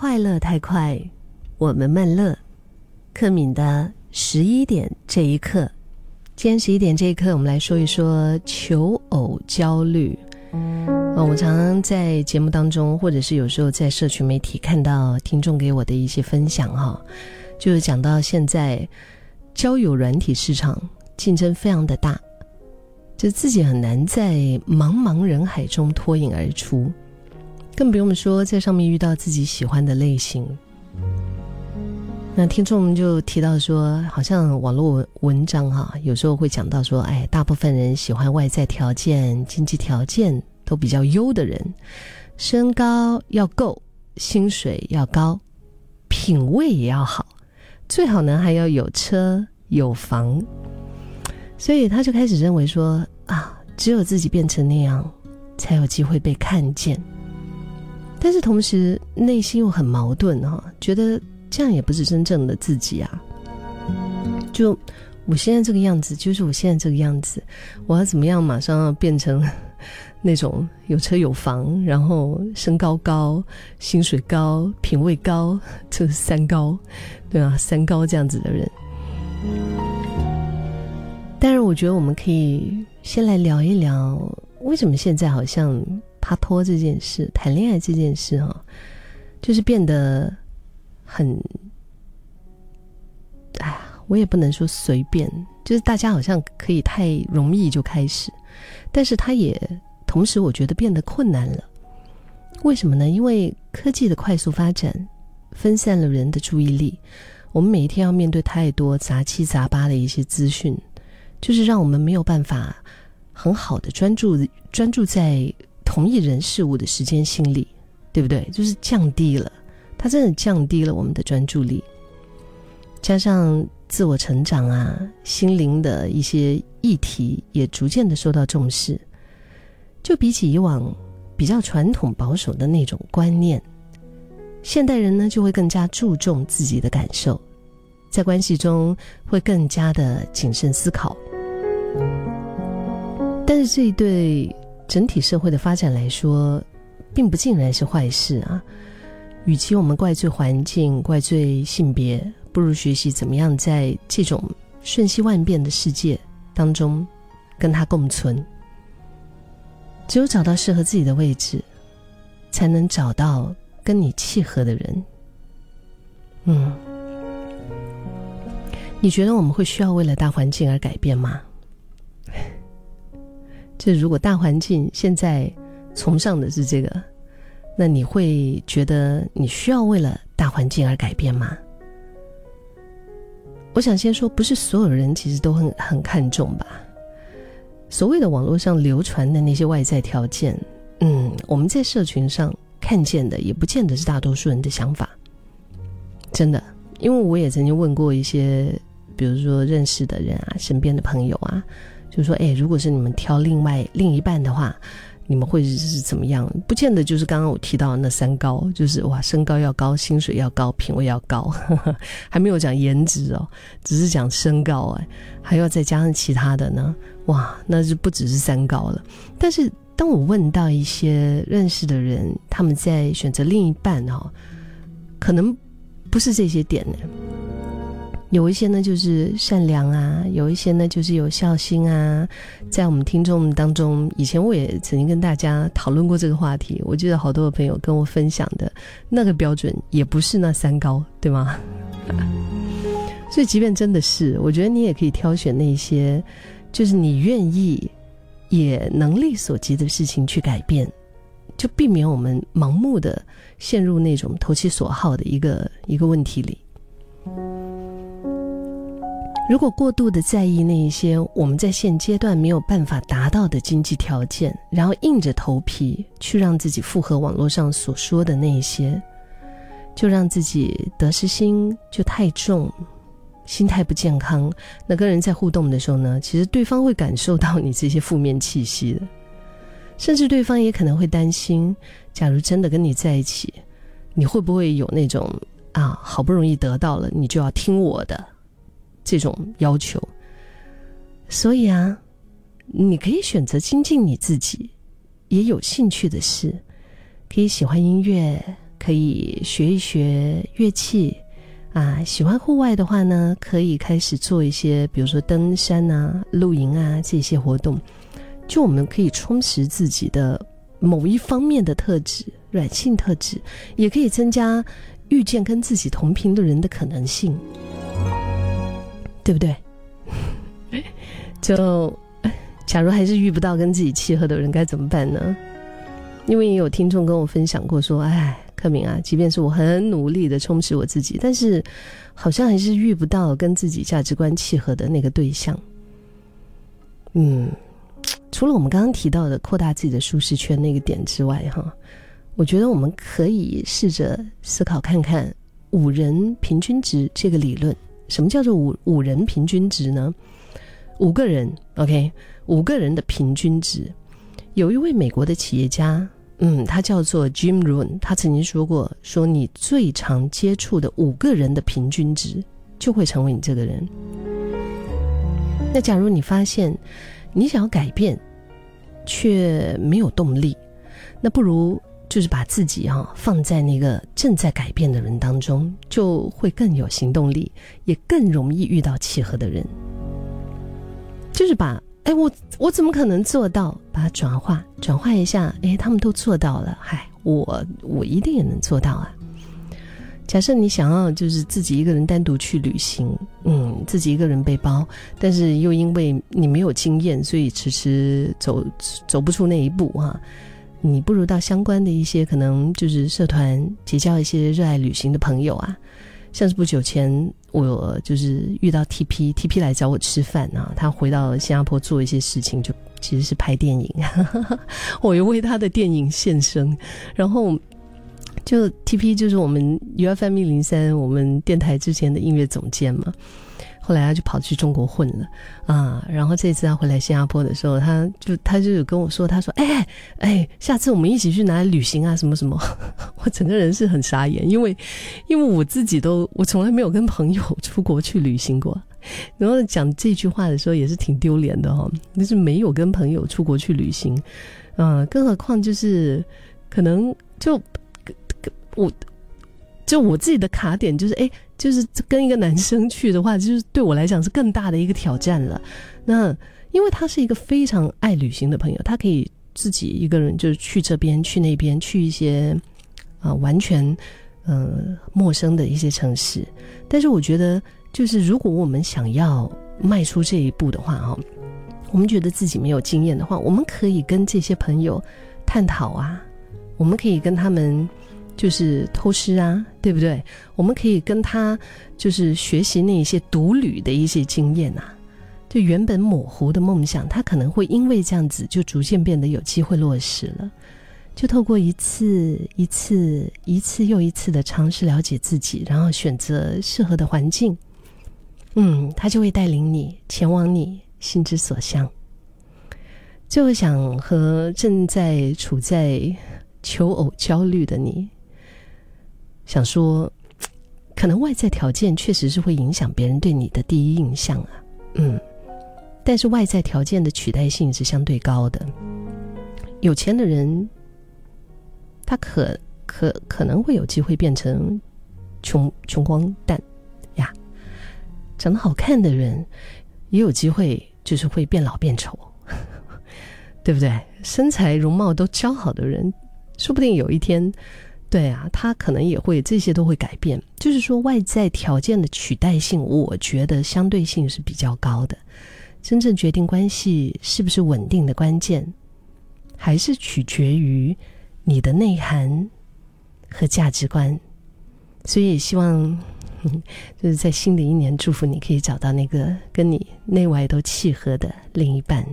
快乐太快，我们慢乐。克敏的十一点这一刻，今天十一点这一刻，我们来说一说求偶焦虑。嗯，我常常在节目当中，或者是有时候在社群媒体看到听众给我的一些分享，哈，就是讲到现在交友软体市场竞争非常的大，就自己很难在茫茫人海中脱颖而出。更不用说在上面遇到自己喜欢的类型。那听众们就提到说，好像网络文文章哈，有时候会讲到说，哎，大部分人喜欢外在条件、经济条件都比较优的人，身高要够，薪水要高，品味也要好，最好呢还要有车有房。所以他就开始认为说，啊，只有自己变成那样，才有机会被看见。但是同时内心又很矛盾哈，觉得这样也不是真正的自己啊。就我现在这个样子，就是我现在这个样子，我要怎么样马上要变成 那种有车有房，然后身高高、薪水高、品味高，这是三高，对啊，三高这样子的人。但是我觉得我们可以先来聊一聊，为什么现在好像。他拖这件事，谈恋爱这件事，哈，就是变得很，哎呀，我也不能说随便，就是大家好像可以太容易就开始，但是他也同时我觉得变得困难了。为什么呢？因为科技的快速发展，分散了人的注意力，我们每一天要面对太多杂七杂八的一些资讯，就是让我们没有办法很好的专注专注在。同一人事物的时间心理，对不对？就是降低了，它真的降低了我们的专注力。加上自我成长啊，心灵的一些议题也逐渐的受到重视。就比起以往比较传统保守的那种观念，现代人呢就会更加注重自己的感受，在关系中会更加的谨慎思考。但是这一对。整体社会的发展来说，并不尽然是坏事啊。与其我们怪罪环境、怪罪性别，不如学习怎么样在这种瞬息万变的世界当中跟它共存。只有找到适合自己的位置，才能找到跟你契合的人。嗯，你觉得我们会需要为了大环境而改变吗？这如果大环境现在崇尚的是这个，那你会觉得你需要为了大环境而改变吗？我想先说，不是所有人其实都很很看重吧。所谓的网络上流传的那些外在条件，嗯，我们在社群上看见的也不见得是大多数人的想法。真的，因为我也曾经问过一些，比如说认识的人啊，身边的朋友啊。就说：“哎，如果是你们挑另外另一半的话，你们会是怎么样？不见得就是刚刚我提到那三高，就是哇，身高要高，薪水要高，品味要高，还没有讲颜值哦，只是讲身高哎，还要再加上其他的呢，哇，那就不只是三高了。但是当我问到一些认识的人，他们在选择另一半哈，可能不是这些点呢。”有一些呢就是善良啊，有一些呢就是有孝心啊。在我们听众当中，以前我也曾经跟大家讨论过这个话题。我记得好多的朋友跟我分享的那个标准也不是那三高，对吗？所以，即便真的是，我觉得你也可以挑选那些，就是你愿意也能力所及的事情去改变，就避免我们盲目的陷入那种投其所好的一个一个问题里。如果过度的在意那一些我们在现阶段没有办法达到的经济条件，然后硬着头皮去让自己符合网络上所说的那一些，就让自己得失心就太重，心态不健康。那跟人在互动的时候呢，其实对方会感受到你这些负面气息的，甚至对方也可能会担心，假如真的跟你在一起，你会不会有那种啊，好不容易得到了，你就要听我的。这种要求，所以啊，你可以选择精进你自己，也有兴趣的事，可以喜欢音乐，可以学一学乐器啊。喜欢户外的话呢，可以开始做一些，比如说登山啊、露营啊这些活动。就我们可以充实自己的某一方面的特质，软性特质，也可以增加遇见跟自己同频的人的可能性，对不对？就假如还是遇不到跟自己契合的人，该怎么办呢？因为也有听众跟我分享过，说：“哎，克明啊，即便是我很努力的充实我自己，但是好像还是遇不到跟自己价值观契合的那个对象。”嗯。除了我们刚刚提到的扩大自己的舒适圈那个点之外，哈，我觉得我们可以试着思考看看五人平均值这个理论。什么叫做五五人平均值呢？五个人，OK，五个人的平均值。有一位美国的企业家，嗯，他叫做 Jim Rohn，他曾经说过，说你最常接触的五个人的平均值，就会成为你这个人。那假如你发现，你想要改变，却没有动力，那不如就是把自己哈放在那个正在改变的人当中，就会更有行动力，也更容易遇到契合的人。就是把哎我我怎么可能做到？把它转化转化一下，哎他们都做到了，嗨我我一定也能做到啊。假设你想要就是自己一个人单独去旅行，嗯，自己一个人背包，但是又因为你没有经验，所以迟迟走走不出那一步哈。你不如到相关的一些可能就是社团结交一些热爱旅行的朋友啊。像是不久前我就是遇到 TP，TP 来找我吃饭啊，他回到新加坡做一些事情，就其实是拍电影，我又为他的电影献身，然后。就 T P 就是我们 U F M 一零三，我们电台之前的音乐总监嘛。后来他就跑去中国混了啊。然后这次他回来新加坡的时候，他就他就有跟我说，他说：“哎哎，下次我们一起去哪里旅行啊？什么什么？” 我整个人是很傻眼，因为因为我自己都我从来没有跟朋友出国去旅行过。然后讲这句话的时候也是挺丢脸的哈，就是没有跟朋友出国去旅行，嗯，更何况就是可能就。我就我自己的卡点就是，哎，就是跟一个男生去的话，就是对我来讲是更大的一个挑战了。那因为他是一个非常爱旅行的朋友，他可以自己一个人就是去这边去那边去一些啊完全呃陌生的一些城市。但是我觉得，就是如果我们想要迈出这一步的话，哈，我们觉得自己没有经验的话，我们可以跟这些朋友探讨啊，我们可以跟他们。就是偷师啊，对不对？我们可以跟他就是学习那些独旅的一些经验啊。就原本模糊的梦想，他可能会因为这样子，就逐渐变得有机会落实了。就透过一次一次一次又一次的尝试了解自己，然后选择适合的环境，嗯，他就会带领你前往你心之所向。就想和正在处在求偶焦虑的你。想说，可能外在条件确实是会影响别人对你的第一印象啊，嗯，但是外在条件的取代性是相对高的。有钱的人，他可可可能会有机会变成穷穷光蛋呀；长得好看的人，也有机会就是会变老变丑，对不对？身材容貌都姣好的人，说不定有一天。对啊，他可能也会，这些都会改变。就是说，外在条件的取代性，我觉得相对性是比较高的。真正决定关系是不是稳定的关键，还是取决于你的内涵和价值观。所以也，希望 就是在新的一年，祝福你可以找到那个跟你内外都契合的另一半。